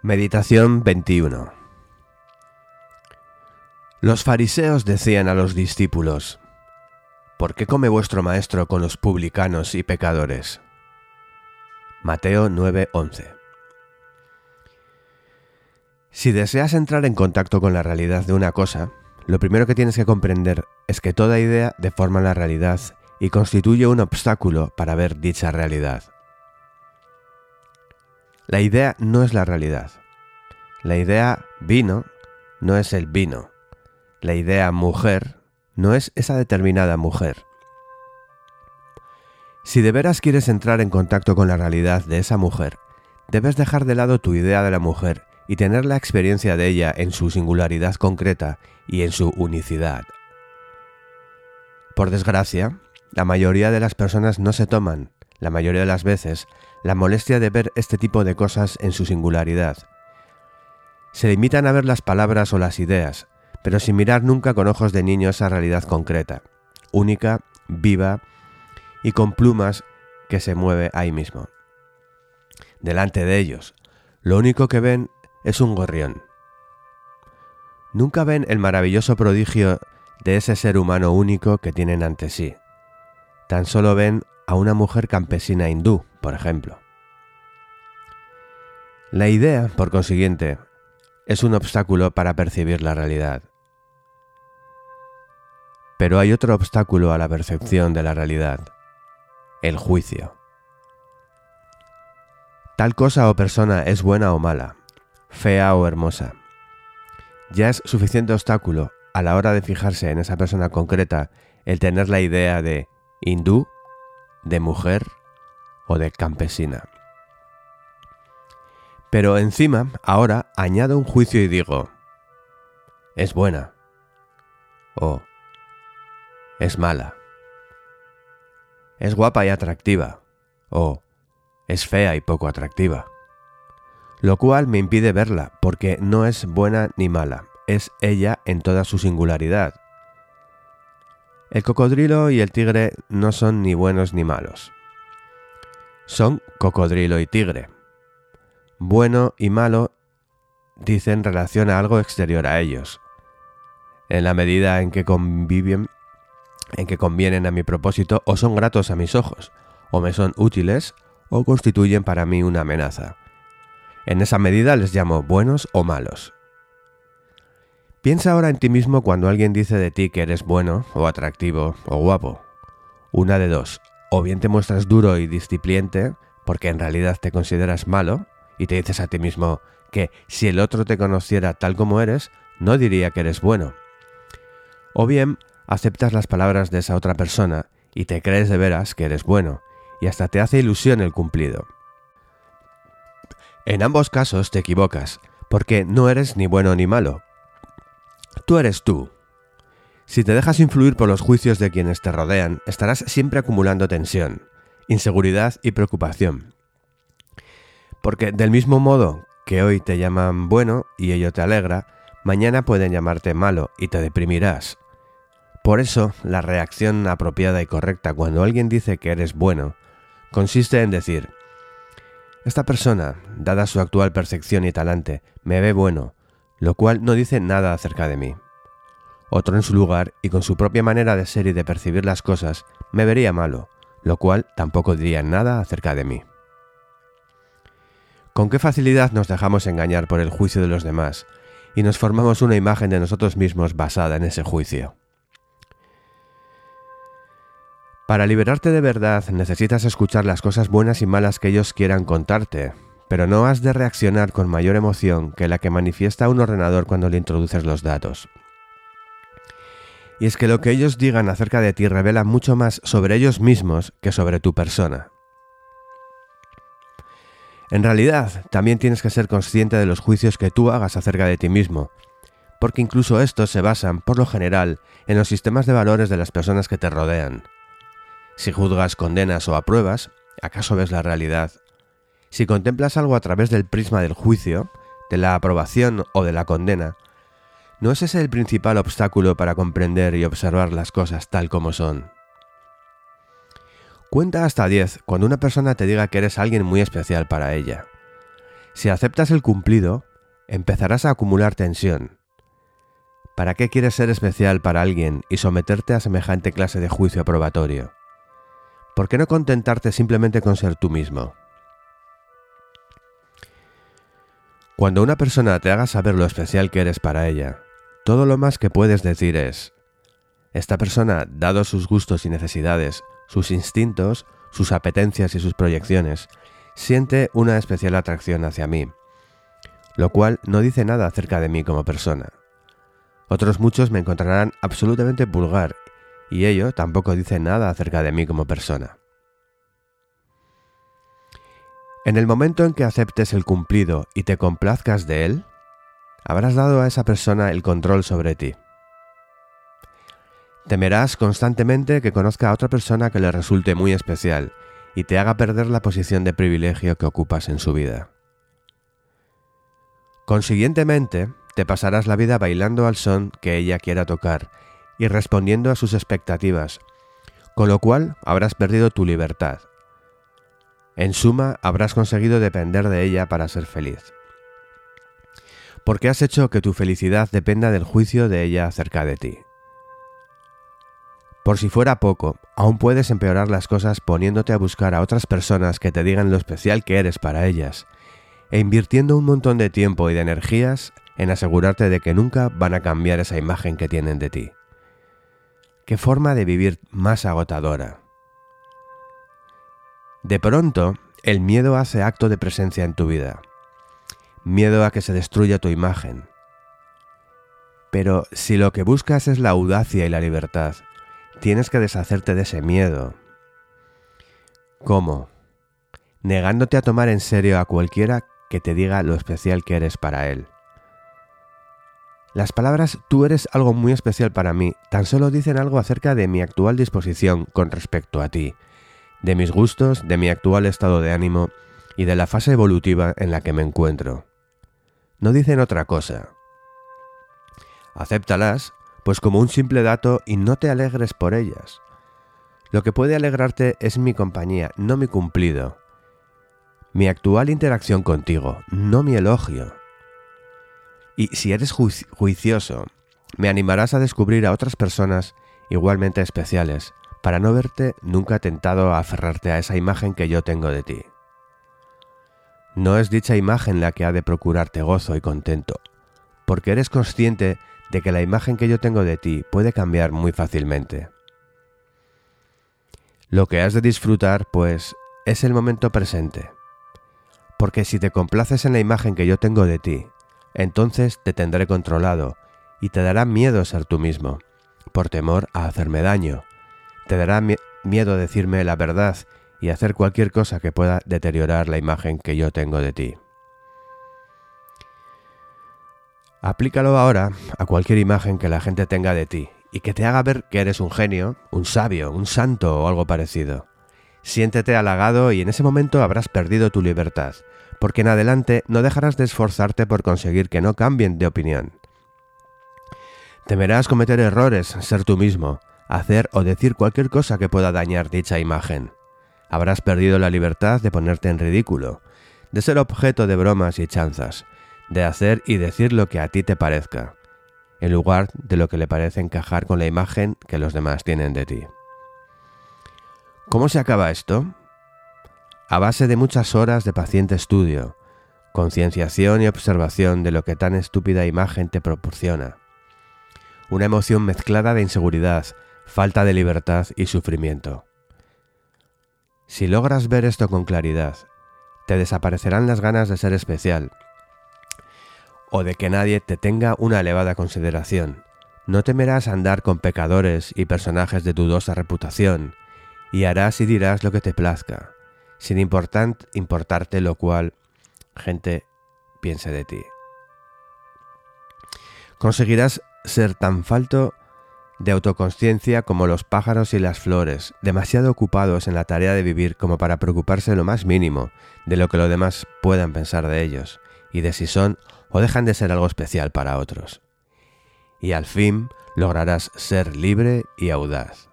Meditación 21 Los fariseos decían a los discípulos, ¿Por qué come vuestro maestro con los publicanos y pecadores? Mateo 9:11 Si deseas entrar en contacto con la realidad de una cosa, lo primero que tienes que comprender es que toda idea deforma la realidad y constituye un obstáculo para ver dicha realidad. La idea no es la realidad. La idea vino no es el vino. La idea mujer no es esa determinada mujer. Si de veras quieres entrar en contacto con la realidad de esa mujer, debes dejar de lado tu idea de la mujer y tener la experiencia de ella en su singularidad concreta y en su unicidad. Por desgracia, la mayoría de las personas no se toman, la mayoría de las veces, la molestia de ver este tipo de cosas en su singularidad. Se limitan a ver las palabras o las ideas, pero sin mirar nunca con ojos de niño esa realidad concreta, única, viva y con plumas que se mueve ahí mismo. Delante de ellos, lo único que ven es un gorrión. Nunca ven el maravilloso prodigio de ese ser humano único que tienen ante sí. Tan solo ven a una mujer campesina hindú, por ejemplo. La idea, por consiguiente, es un obstáculo para percibir la realidad. Pero hay otro obstáculo a la percepción de la realidad, el juicio. Tal cosa o persona es buena o mala, fea o hermosa. Ya es suficiente obstáculo a la hora de fijarse en esa persona concreta el tener la idea de hindú de mujer o de campesina. Pero encima, ahora añado un juicio y digo, es buena o es mala. Es guapa y atractiva o es fea y poco atractiva. Lo cual me impide verla porque no es buena ni mala, es ella en toda su singularidad, el cocodrilo y el tigre no son ni buenos ni malos. Son cocodrilo y tigre. Bueno y malo dicen relación a algo exterior a ellos. En la medida en que conviven, en que convienen a mi propósito o son gratos a mis ojos, o me son útiles o constituyen para mí una amenaza. En esa medida les llamo buenos o malos. Piensa ahora en ti mismo cuando alguien dice de ti que eres bueno, o atractivo, o guapo. Una de dos, o bien te muestras duro y discipliente, porque en realidad te consideras malo, y te dices a ti mismo que si el otro te conociera tal como eres, no diría que eres bueno. O bien aceptas las palabras de esa otra persona y te crees de veras que eres bueno, y hasta te hace ilusión el cumplido. En ambos casos te equivocas, porque no eres ni bueno ni malo, Tú eres tú. Si te dejas influir por los juicios de quienes te rodean, estarás siempre acumulando tensión, inseguridad y preocupación. Porque del mismo modo que hoy te llaman bueno y ello te alegra, mañana pueden llamarte malo y te deprimirás. Por eso, la reacción apropiada y correcta cuando alguien dice que eres bueno consiste en decir, esta persona, dada su actual percepción y talante, me ve bueno, lo cual no dice nada acerca de mí. Otro en su lugar y con su propia manera de ser y de percibir las cosas me vería malo, lo cual tampoco diría nada acerca de mí. Con qué facilidad nos dejamos engañar por el juicio de los demás y nos formamos una imagen de nosotros mismos basada en ese juicio. Para liberarte de verdad necesitas escuchar las cosas buenas y malas que ellos quieran contarte, pero no has de reaccionar con mayor emoción que la que manifiesta un ordenador cuando le introduces los datos. Y es que lo que ellos digan acerca de ti revela mucho más sobre ellos mismos que sobre tu persona. En realidad, también tienes que ser consciente de los juicios que tú hagas acerca de ti mismo, porque incluso estos se basan, por lo general, en los sistemas de valores de las personas que te rodean. Si juzgas, condenas o apruebas, ¿acaso ves la realidad si contemplas algo a través del prisma del juicio, de la aprobación o de la condena, ¿no es ese el principal obstáculo para comprender y observar las cosas tal como son? Cuenta hasta 10 cuando una persona te diga que eres alguien muy especial para ella. Si aceptas el cumplido, empezarás a acumular tensión. ¿Para qué quieres ser especial para alguien y someterte a semejante clase de juicio probatorio? ¿Por qué no contentarte simplemente con ser tú mismo? Cuando una persona te haga saber lo especial que eres para ella, todo lo más que puedes decir es, esta persona, dado sus gustos y necesidades, sus instintos, sus apetencias y sus proyecciones, siente una especial atracción hacia mí, lo cual no dice nada acerca de mí como persona. Otros muchos me encontrarán absolutamente vulgar, y ello tampoco dice nada acerca de mí como persona. En el momento en que aceptes el cumplido y te complazcas de él, habrás dado a esa persona el control sobre ti. Temerás constantemente que conozca a otra persona que le resulte muy especial y te haga perder la posición de privilegio que ocupas en su vida. Consiguientemente, te pasarás la vida bailando al son que ella quiera tocar y respondiendo a sus expectativas, con lo cual habrás perdido tu libertad, en suma, habrás conseguido depender de ella para ser feliz. Porque has hecho que tu felicidad dependa del juicio de ella acerca de ti. Por si fuera poco, aún puedes empeorar las cosas poniéndote a buscar a otras personas que te digan lo especial que eres para ellas, e invirtiendo un montón de tiempo y de energías en asegurarte de que nunca van a cambiar esa imagen que tienen de ti. ¿Qué forma de vivir más agotadora? De pronto, el miedo hace acto de presencia en tu vida. Miedo a que se destruya tu imagen. Pero si lo que buscas es la audacia y la libertad, tienes que deshacerte de ese miedo. ¿Cómo? Negándote a tomar en serio a cualquiera que te diga lo especial que eres para él. Las palabras tú eres algo muy especial para mí tan solo dicen algo acerca de mi actual disposición con respecto a ti, de mis gustos, de mi actual estado de ánimo y de la fase evolutiva en la que me encuentro. No dicen otra cosa. Acéptalas, pues como un simple dato y no te alegres por ellas. Lo que puede alegrarte es mi compañía, no mi cumplido. Mi actual interacción contigo, no mi elogio. Y si eres juicioso, me animarás a descubrir a otras personas igualmente especiales, para no verte nunca tentado a aferrarte a esa imagen que yo tengo de ti. No es dicha imagen la que ha de procurarte gozo y contento, porque eres consciente de que la imagen que yo tengo de ti puede cambiar muy fácilmente. Lo que has de disfrutar, pues, es el momento presente, porque si te complaces en la imagen que yo tengo de ti, entonces te tendré controlado y te dará miedo ser tú mismo, por temor a hacerme daño, te dará miedo decirme la verdad y hacer cualquier cosa que pueda deteriorar la imagen que yo tengo de ti. Aplícalo ahora a cualquier imagen que la gente tenga de ti y que te haga ver que eres un genio, un sabio, un santo o algo parecido. Siéntete halagado y en ese momento habrás perdido tu libertad, porque en adelante no dejarás de esforzarte por conseguir que no cambien de opinión. Temerás cometer errores, ser tú mismo, hacer o decir cualquier cosa que pueda dañar dicha imagen. Habrás perdido la libertad de ponerte en ridículo, de ser objeto de bromas y chanzas, de hacer y decir lo que a ti te parezca, en lugar de lo que le parece encajar con la imagen que los demás tienen de ti. ¿Cómo se acaba esto? A base de muchas horas de paciente estudio, concienciación y observación de lo que tan estúpida imagen te proporciona. Una emoción mezclada de inseguridad, falta de libertad y sufrimiento. Si logras ver esto con claridad, te desaparecerán las ganas de ser especial o de que nadie te tenga una elevada consideración. No temerás andar con pecadores y personajes de dudosa reputación, y harás y dirás lo que te plazca, sin importarte lo cual gente piense de ti. Conseguirás ser tan falto de autoconsciencia como los pájaros y las flores, demasiado ocupados en la tarea de vivir como para preocuparse lo más mínimo de lo que los demás puedan pensar de ellos, y de si son o dejan de ser algo especial para otros. Y al fin lograrás ser libre y audaz.